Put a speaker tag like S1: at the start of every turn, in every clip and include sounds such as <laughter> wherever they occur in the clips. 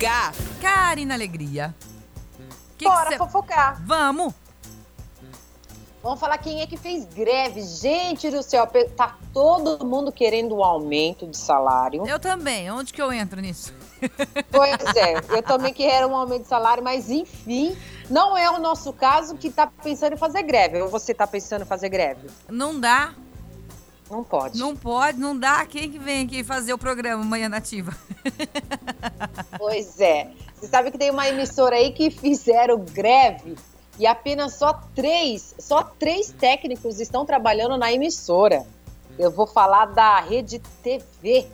S1: Cá. Karina Alegria.
S2: Que Bora que cê... fofocar.
S1: Vamos.
S2: Vamos falar quem é que fez greve. Gente do céu, tá todo mundo querendo um aumento de salário.
S1: Eu também. Onde que eu entro nisso? <laughs>
S2: Pois é, eu também quero um aumento de salário, mas enfim, não é o nosso caso que tá pensando em fazer greve. Ou você tá pensando em fazer greve?
S1: Não dá.
S2: Não pode.
S1: Não pode, não dá. Quem que vem aqui fazer o programa Manhã Nativa? <laughs>
S2: Pois é. Você sabe que tem uma emissora aí que fizeram greve e apenas só três, só três técnicos estão trabalhando na emissora. Eu vou falar da Rede TV.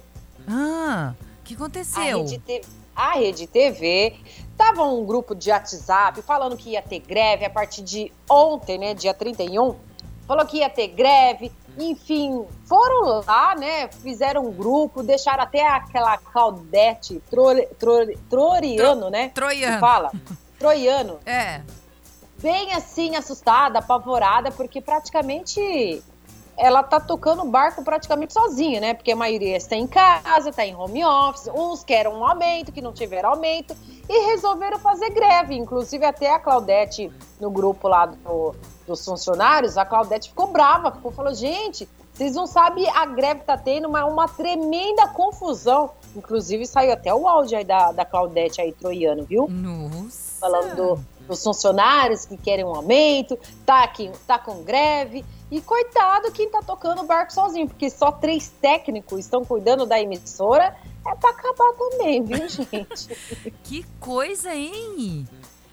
S1: Ah, o que aconteceu?
S2: A Rede TV, a Rede TV tava um grupo de WhatsApp falando que ia ter greve a partir de ontem, né, dia 31. Falou que ia ter greve, enfim, foram lá, né? Fizeram um grupo, deixaram até aquela Claudete tro, tro, Troriano, tro, né?
S1: Troiano.
S2: fala. Troiano.
S1: É.
S2: Bem assim, assustada, apavorada, porque praticamente ela tá tocando o barco praticamente sozinha, né? Porque a maioria está em casa, está em home office, uns querem um aumento, que não tiveram aumento, e resolveram fazer greve. Inclusive, até a Claudete, no grupo lá do, dos funcionários, a Claudete ficou brava, ficou, falou, gente, vocês não sabem, a greve tá tendo uma, uma tremenda confusão. Inclusive, saiu até o áudio aí da, da Claudete aí, troiano, viu?
S1: Nossa!
S2: Falando do, dos funcionários que querem um aumento, tá, aqui, tá com greve. E coitado quem tá tocando o barco sozinho, porque só três técnicos estão cuidando da emissora. É pra acabar também, viu, <laughs> gente?
S1: que coisa, hein?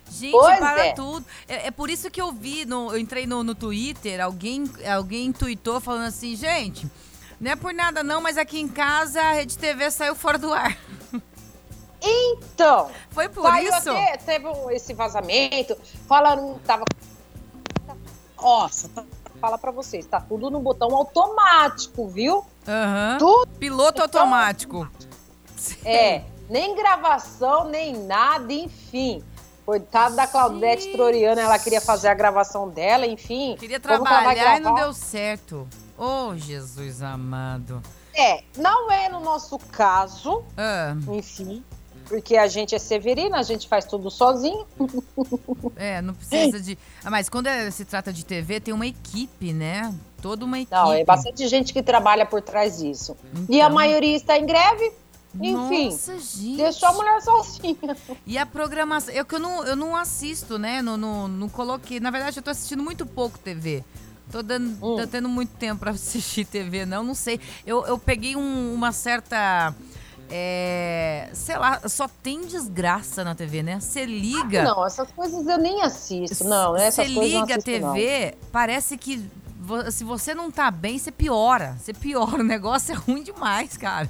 S1: Gente,
S2: pois
S1: para
S2: é.
S1: tudo. É, é, por isso que eu vi, no, eu entrei no, no Twitter, alguém, alguém tweetou falando assim, gente, não é por nada não, mas aqui em casa a Rede TV saiu fora do ar.
S2: Então,
S1: foi por isso.
S2: Até, teve esse vazamento, falando que tava. Nossa, tá, fala para vocês, tá tudo no botão automático, viu?
S1: Uhum. Tudo Piloto automático.
S2: É, nem gravação, nem nada, enfim. Coitada da Claudete. Troriana, ela queria fazer a gravação dela, enfim.
S1: Queria trabalhar e não deu certo. Oh, Jesus amado.
S2: É, não é no nosso caso,
S1: ah.
S2: enfim, porque a gente é severina, a gente faz tudo sozinho. <laughs>
S1: É, não precisa de. Ah, mas quando é, se trata de TV, tem uma equipe, né? Toda uma equipe.
S2: Não, é bastante gente que trabalha por trás disso. Então... E a então. maioria está em greve, enfim,
S1: Nossa, gente.
S2: deixou a mulher sozinha.
S1: E a programação. Eu que eu não, eu não assisto, né? Não, não, não coloquei. Na verdade, eu tô assistindo muito pouco TV. Tô, dando, hum. tô tendo muito tempo para <laughs> assistir TV, não, não sei. Eu, eu peguei um, uma certa. É, sei lá, só tem desgraça na TV, né? Você liga.
S2: Ah, não, essas coisas eu nem assisto, não. Você
S1: liga a TV, não. parece que se você não tá bem, você piora. Você piora. O negócio é ruim demais, cara.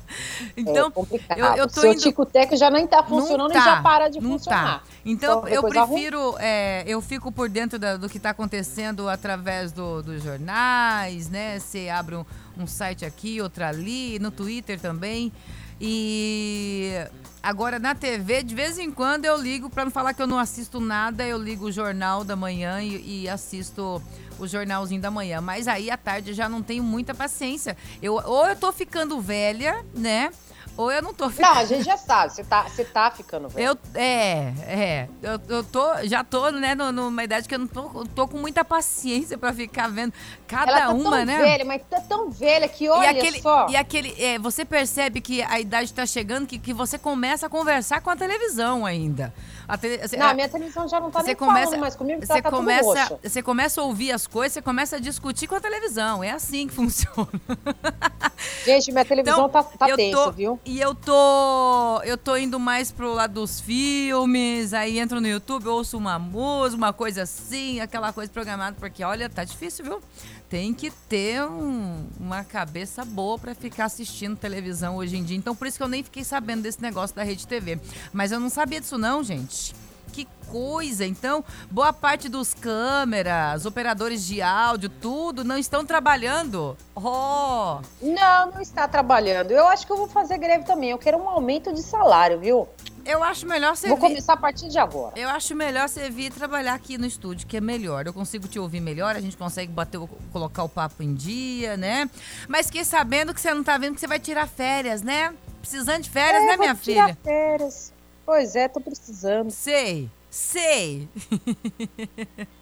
S1: Então,
S2: é eu, eu tô Seu indo... Tico-Teco já nem tá funcionando tá, e já para de
S1: não
S2: funcionar.
S1: Tá. Então, eu prefiro. É, eu fico por dentro da, do que tá acontecendo através do, dos jornais, né? Você abre um, um site aqui, outro ali, no Twitter também. E agora na TV, de vez em quando eu ligo, para não falar que eu não assisto nada, eu ligo o Jornal da Manhã e, e assisto o jornalzinho da manhã. Mas aí à tarde eu já não tenho muita paciência. Eu, ou eu tô ficando velha, né? Ou eu não tô
S2: ficando. Não, a gente já sabe, você tá, você tá ficando velho.
S1: Eu, é, é. Eu, eu tô, já tô, né, numa idade que eu não tô, tô com muita paciência pra ficar vendo cada
S2: Ela tá
S1: uma,
S2: tão
S1: né?
S2: velha, mas tá tão velha que olha
S1: e aquele,
S2: só.
S1: E aquele, é, você percebe que a idade tá chegando, que, que você começa a conversar com a televisão ainda. A
S2: te, não, a minha televisão já não tá nem
S1: começa,
S2: falando mais comigo,
S1: você
S2: tá
S1: começa, Você começa a ouvir as coisas, você começa a discutir com a televisão. É assim que <laughs> funciona.
S2: Gente, minha televisão então, tá, tá tenso, viu?
S1: E eu tô eu tô indo mais pro lado dos filmes, aí entro no YouTube, ouço uma música, uma coisa assim, aquela coisa programada, porque olha, tá difícil, viu? Tem que ter um, uma cabeça boa para ficar assistindo televisão hoje em dia. Então por isso que eu nem fiquei sabendo desse negócio da Rede TV. Mas eu não sabia disso não, gente coisa! Então, boa parte dos câmeras, operadores de áudio, tudo, não estão trabalhando. Oh!
S2: Não, não está trabalhando. Eu acho que eu vou fazer greve também. Eu quero um aumento de salário, viu?
S1: Eu acho melhor você
S2: Vou
S1: vir...
S2: começar a partir de agora.
S1: Eu acho melhor você vir trabalhar aqui no estúdio, que é melhor. Eu consigo te ouvir melhor, a gente consegue bater, colocar o papo em dia, né? Mas fiquei sabendo que você não tá vendo que você vai tirar férias, né? Precisando de férias,
S2: é,
S1: né, minha
S2: vou tirar
S1: filha?
S2: férias. Pois é, tô precisando.
S1: Sei, sei. <laughs>